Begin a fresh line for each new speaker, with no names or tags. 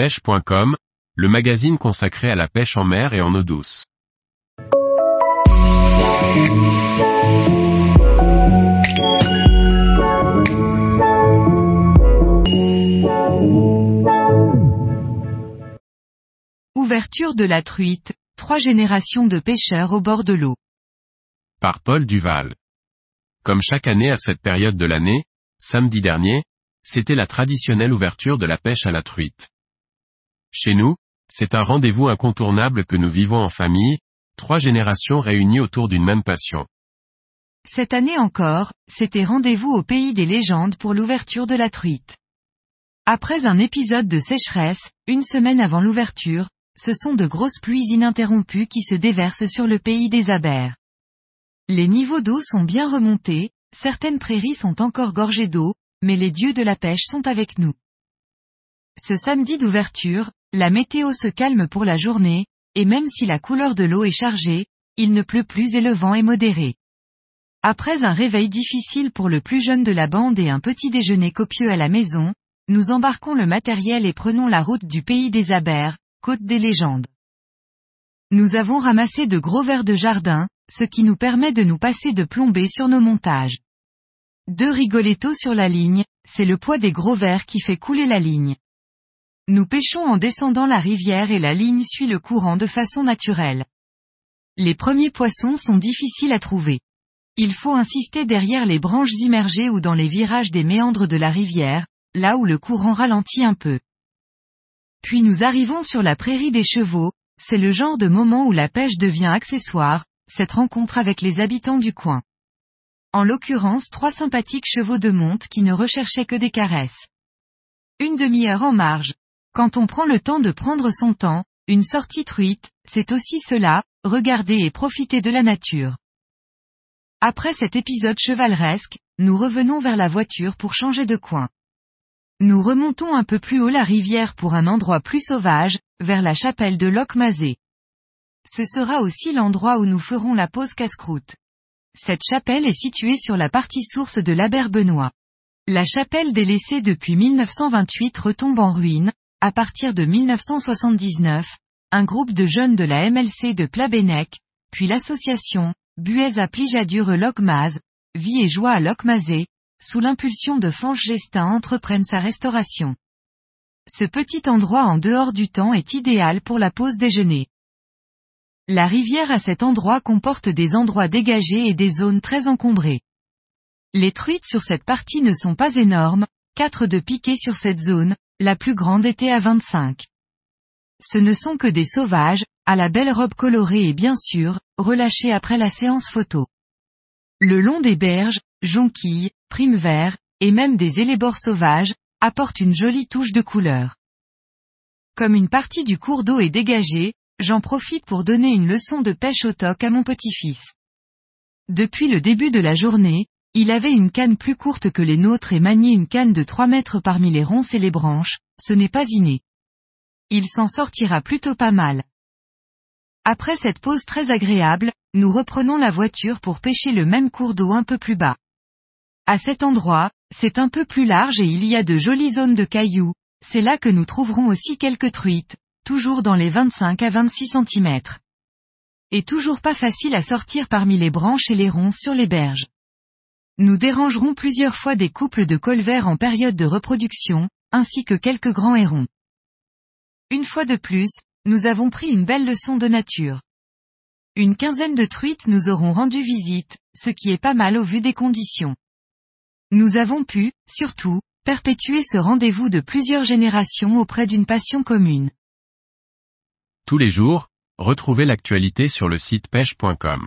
pêche.com, le magazine consacré à la pêche en mer et en eau douce.
Ouverture de la truite, trois générations de pêcheurs au bord de l'eau.
Par Paul Duval. Comme chaque année à cette période de l'année, samedi dernier, c'était la traditionnelle ouverture de la pêche à la truite. Chez nous, c'est un rendez-vous incontournable que nous vivons en famille, trois générations réunies autour d'une même passion.
Cette année encore, c'était rendez-vous au pays des légendes pour l'ouverture de la truite. Après un épisode de sécheresse, une semaine avant l'ouverture, ce sont de grosses pluies ininterrompues qui se déversent sur le pays des abers. Les niveaux d'eau sont bien remontés, certaines prairies sont encore gorgées d'eau, mais les dieux de la pêche sont avec nous. Ce samedi d'ouverture, la météo se calme pour la journée, et même si la couleur de l'eau est chargée, il ne pleut plus et le vent est modéré. Après un réveil difficile pour le plus jeune de la bande et un petit déjeuner copieux à la maison, nous embarquons le matériel et prenons la route du pays des abers, côte des légendes. Nous avons ramassé de gros verres de jardin, ce qui nous permet de nous passer de plomber sur nos montages. Deux rigolettos sur la ligne, c'est le poids des gros verres qui fait couler la ligne. Nous pêchons en descendant la rivière et la ligne suit le courant de façon naturelle. Les premiers poissons sont difficiles à trouver. Il faut insister derrière les branches immergées ou dans les virages des méandres de la rivière, là où le courant ralentit un peu. Puis nous arrivons sur la prairie des chevaux, c'est le genre de moment où la pêche devient accessoire, cette rencontre avec les habitants du coin. En l'occurrence trois sympathiques chevaux de monte qui ne recherchaient que des caresses. Une demi-heure en marge. Quand on prend le temps de prendre son temps, une sortie truite, c'est aussi cela, regarder et profiter de la nature. Après cet épisode chevaleresque, nous revenons vers la voiture pour changer de coin. Nous remontons un peu plus haut la rivière pour un endroit plus sauvage, vers la chapelle de Locmazé. Ce sera aussi l'endroit où nous ferons la pause casse-croûte. Cette chapelle est située sur la partie source de l'Aber Benoît. La chapelle délaissée depuis 1928 retombe en ruine, à partir de 1979, un groupe de jeunes de la MLC de Plabennec, puis l'association, Buez à Plijadur Locmaz, Vie et Joie à Locmazé, sous l'impulsion de Fanche Gestin entreprennent sa restauration. Ce petit endroit en dehors du temps est idéal pour la pause déjeuner. La rivière à cet endroit comporte des endroits dégagés et des zones très encombrées. Les truites sur cette partie ne sont pas énormes, 4 de piquets sur cette zone, la plus grande était à 25. Ce ne sont que des sauvages, à la belle robe colorée et bien sûr, relâchés après la séance photo. Le long des berges, jonquilles, primes verts, et même des élébores sauvages, apportent une jolie touche de couleur. Comme une partie du cours d'eau est dégagée, j'en profite pour donner une leçon de pêche au toc à mon petit-fils. Depuis le début de la journée, il avait une canne plus courte que les nôtres et maniait une canne de 3 mètres parmi les ronces et les branches, ce n'est pas inné. Il s'en sortira plutôt pas mal. Après cette pause très agréable, nous reprenons la voiture pour pêcher le même cours d'eau un peu plus bas. À cet endroit, c'est un peu plus large et il y a de jolies zones de cailloux, c'est là que nous trouverons aussi quelques truites, toujours dans les 25 à 26 cm. Et toujours pas facile à sortir parmi les branches et les ronces sur les berges. Nous dérangerons plusieurs fois des couples de colverts en période de reproduction, ainsi que quelques grands hérons. Une fois de plus, nous avons pris une belle leçon de nature. Une quinzaine de truites nous auront rendu visite, ce qui est pas mal au vu des conditions. Nous avons pu, surtout, perpétuer ce rendez-vous de plusieurs générations auprès d'une passion commune.
Tous les jours, retrouvez l'actualité sur le site pêche.com.